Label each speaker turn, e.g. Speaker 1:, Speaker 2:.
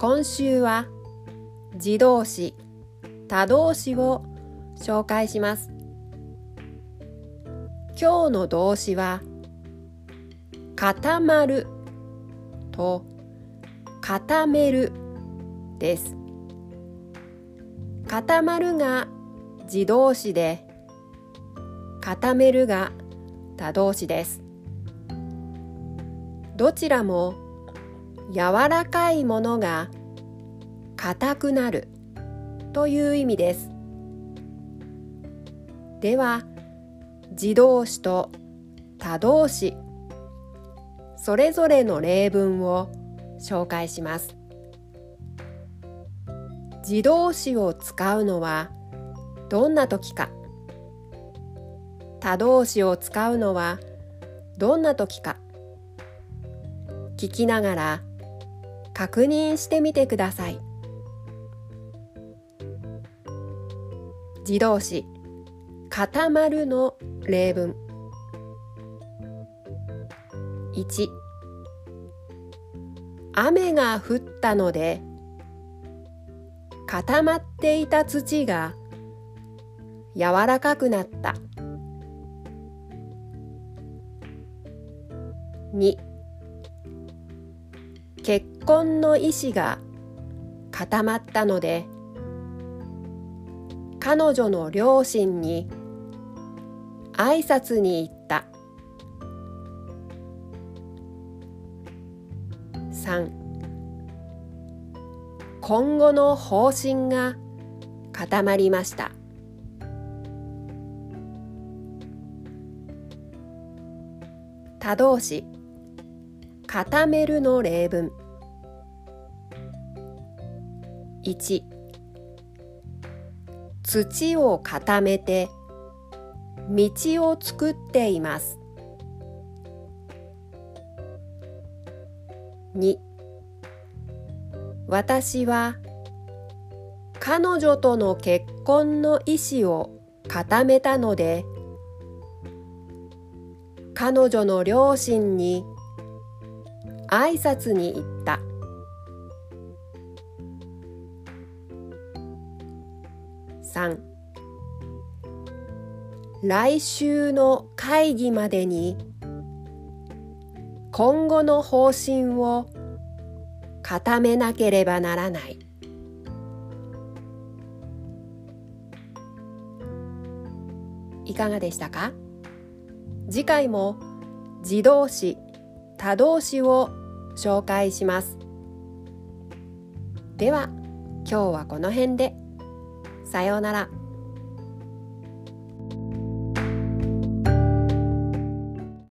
Speaker 1: 今週は自動詞他動詞を紹介します。今日の動詞は固まると固めるです。固まるが自動詞で固めるが他動詞です。どちらも柔らかいものが硬くなるという意味です。では自動詞と他動詞それぞれの例文を紹介します。自動詞を使うのはどんな時か他動詞を使うのはどんな時か聞きながら確認してみてください。自動詞固まるの例文。1雨が降ったので固まっていた土が柔らかくなった。2結婚の意思が固まったので彼女の両親に挨拶に行った。3今後の方針が固まりました。他動詞固めるの例文。1土を固めて道を作っています。2私は彼女との結婚の意思を固めたので彼女の両親に挨拶に行った。3来週の会議までに今後の方針を固めなければならない。いかがでしたか？次回も自動詞他動詞を紹介します。では今日はこの辺で。さようなら。